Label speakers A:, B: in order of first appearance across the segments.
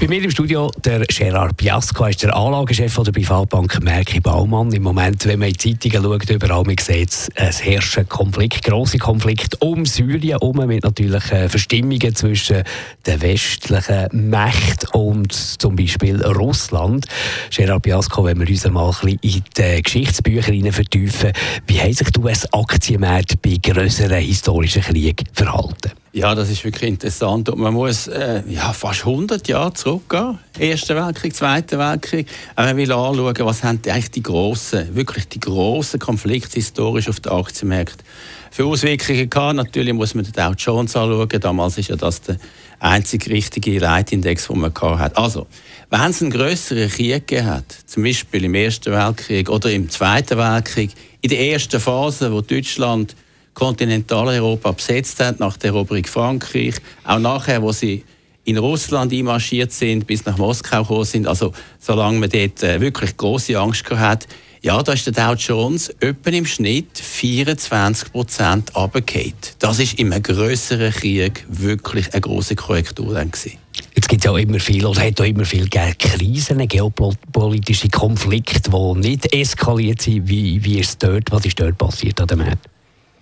A: bei mir im Studio der Gerard Biasco, ist der Anlagechef der Privatbank Merki Baumann. Im Moment, wenn man in die Zeitungen schaut, überall, man sieht, es herrscht ein Konflikt, grosse Konflikt um Syrien herum, mit natürlich äh, Verstimmungen zwischen den westlichen Mächten und zum Beispiel Russland. Gerard Biasco, wenn wir uns mal ein bisschen in die Geschichtsbücher vertiefen, wie haben sich die US-Aktienmärkte bei grösseren historischen Kriegen verhalten?
B: Ja, das ist wirklich interessant. Und man muss äh, ja, fast 100 Jahre zurückgehen. Erster Weltkrieg, Zweiter Weltkrieg. Wenn man will anschauen, was haben die eigentlich die grossen, wirklich die grossen Konflikte historisch auf den Aktienmärkten für Auswirkungen gehabt. Natürlich muss man den Dow Jones anschauen. Damals ist ja das der einzige richtige Leitindex, den man hat. Also, wenn es einen grösseren Krieg gegeben hat, zum Beispiel im Ersten Weltkrieg oder im Zweiten Weltkrieg, in der ersten Phase, wo Deutschland Kontinentaleuropa besetzt hat, nach der Eroberung Frankreich, auch nachher, wo sie in Russland einmarschiert sind, bis nach Moskau gekommen sind, also solange man dort äh, wirklich große Angst gehabt hat, ja, da ist der Dow Jones etwa im Schnitt 24 Prozent runtergefallen. Das ist in einem grösseren Krieg wirklich eine große Korrektur gewesen.
A: Jetzt gibt es ja immer viel, oder hat auch immer viel Krisen, geopolitische Konflikte, die nicht eskaliert sind. Wie, wie ist es dort, was ist dort passiert an dem Markt?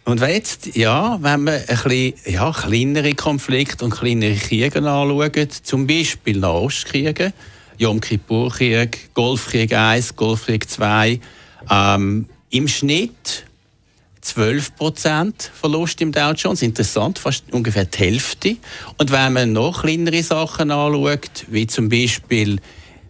B: Und jetzt, ja, wenn man ein bisschen, ja, kleinere Konflikte und kleinere Kriege anschaut, zum Beispiel Nahostkriege, Yom Kippur-Krieg, Golfkrieg 1, Golfkrieg 2, ähm, im Schnitt 12% Verlust im Dow Jones. Interessant, fast ungefähr die Hälfte. Und wenn man noch kleinere Sachen anschaut, wie zum Beispiel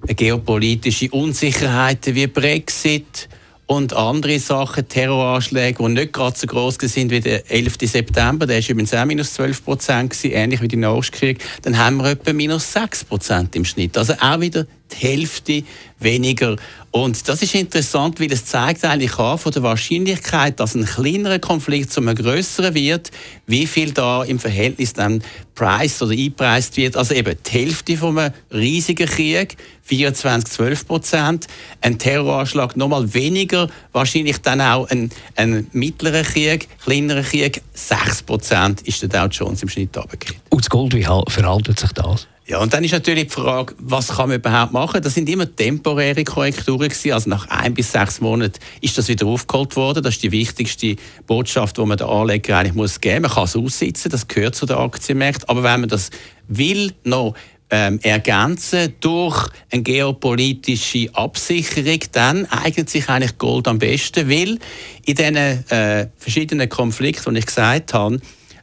B: geopolitische Unsicherheiten wie Brexit, und andere Sachen, Terroranschläge, die nicht gerade so groß sind wie der 11. September, der war übrigens auch minus 12 Prozent, ähnlich wie der Nachkrieg, dann haben wir etwa minus 6 Prozent im Schnitt. Also auch wieder die Hälfte weniger. Und das ist interessant, weil es zeigt eigentlich an von der Wahrscheinlichkeit, dass ein kleinerer Konflikt zu einem größeren wird, wie viel da im Verhältnis dann preis oder einpreist wird. Also eben die Hälfte von einem riesigen Krieg, 24, 12 Prozent. Ein Terroranschlag nochmal weniger, wahrscheinlich dann auch ein, ein mittlerer Krieg, kleinerer Krieg, 6 Prozent ist der Dow Jones im Schnitt runtergegangen.
A: Und das Gold, wie verhaltet sich das?
B: Ja, und dann ist natürlich die Frage, was kann man überhaupt machen? Das sind immer temporäre Korrekturen gewesen. Also nach ein bis sechs Monaten ist das wieder aufgeholt worden. Das ist die wichtigste Botschaft, die man den Anleger eigentlich muss geben. Man kann es aussitzen, das gehört zu den Aktienmärkten. Aber wenn man das will, noch ähm, ergänzen durch eine geopolitische Absicherung, dann eignet sich eigentlich Gold am besten, weil in diesen äh, verschiedenen Konflikten, die ich gesagt habe,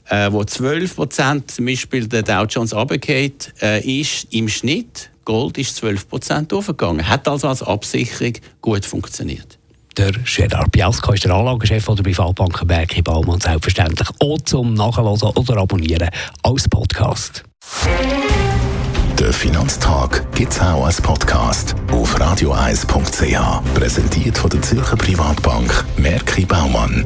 B: äh, wo 12 Prozent zum Beispiel der Dow Jones runtergeht, äh, ist im Schnitt, Gold ist 12 Prozent aufgegangen. Hat also als Absicherung gut funktioniert.
A: Der Gerard Biasco ist der Anlagechef der Privatbank Bergi Baumann. Selbstverständlich auch zum Nachhören oder Abonnieren als Podcast.
C: Der Finanztag gibt es auch als Podcast auf radioeis.ch. Präsentiert von der Zürcher Privatbank Merki Baumann.